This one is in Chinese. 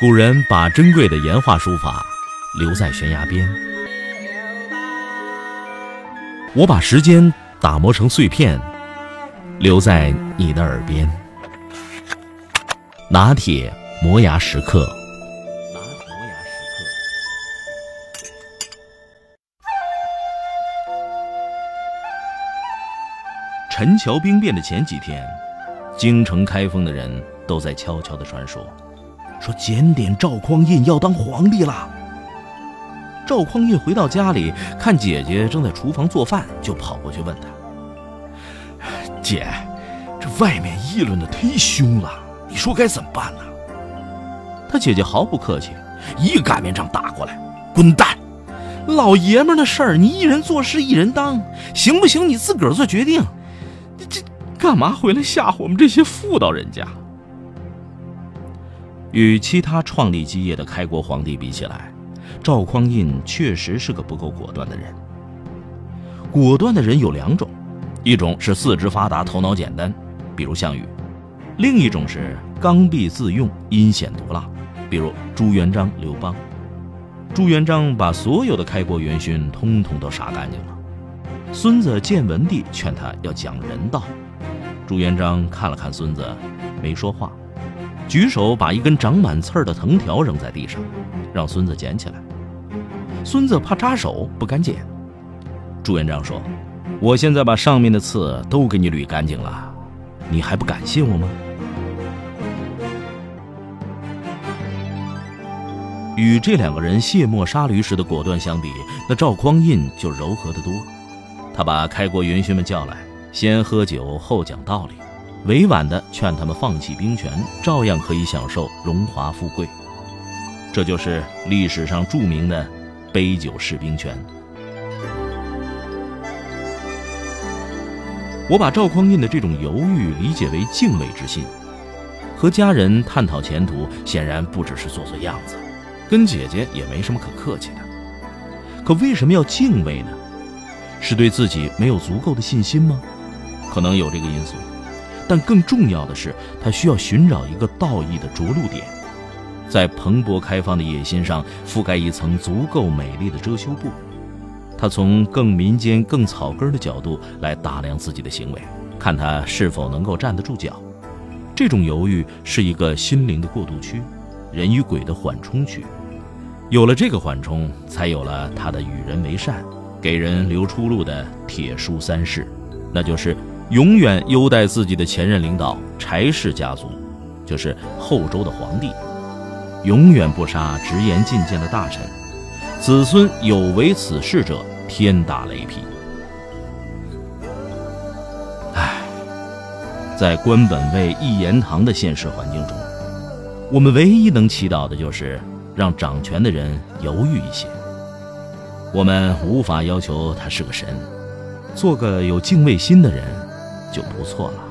古人把珍贵的岩画书法留在悬崖边，我把时间打磨成碎片，留在你的耳边。拿铁磨牙时刻。拿磨牙时刻。陈桥兵变的前几天，京城开封的人都在悄悄的传说。说检点赵匡胤要当皇帝了。赵匡胤回到家里，看姐姐正在厨房做饭，就跑过去问她：“姐，这外面议论的忒凶了，你说该怎么办呢？”他姐姐毫不客气，一擀面杖打过来：“滚蛋！老爷们的事儿，你一人做事一人当，行不行？你自个儿做决定。你这干嘛回来吓唬我们这些妇道人家？”与其他创立基业的开国皇帝比起来，赵匡胤确实是个不够果断的人。果断的人有两种，一种是四肢发达、头脑简单，比如项羽；另一种是刚愎自用、阴险毒辣，比如朱元璋、刘邦。朱元璋把所有的开国元勋通通都杀干净了。孙子建文帝劝他要讲人道，朱元璋看了看孙子，没说话。举手把一根长满刺儿的藤条扔在地上，让孙子捡起来。孙子怕扎手，不敢捡。朱元璋说：“我现在把上面的刺都给你捋干净了，你还不感谢我吗？”与这两个人卸磨杀驴时的果断相比，那赵匡胤就柔和得多。他把开国元勋们叫来，先喝酒，后讲道理。委婉地劝他们放弃兵权，照样可以享受荣华富贵。这就是历史上著名的“杯酒释兵权”。我把赵匡胤的这种犹豫理解为敬畏之心。和家人探讨前途，显然不只是做做样子，跟姐姐也没什么可客气的。可为什么要敬畏呢？是对自己没有足够的信心吗？可能有这个因素。但更重要的是，他需要寻找一个道义的着陆点，在蓬勃开放的野心上覆盖一层足够美丽的遮羞布。他从更民间、更草根的角度来打量自己的行为，看他是否能够站得住脚。这种犹豫是一个心灵的过渡区，人与鬼的缓冲区。有了这个缓冲，才有了他的与人为善、给人留出路的铁书三事，那就是。永远优待自己的前任领导柴氏家族，就是后周的皇帝；永远不杀直言进谏的大臣，子孙有违此事者，天打雷劈。唉，在官本位一言堂的现实环境中，我们唯一能祈祷的就是让掌权的人犹豫一些。我们无法要求他是个神，做个有敬畏心的人。就不错了。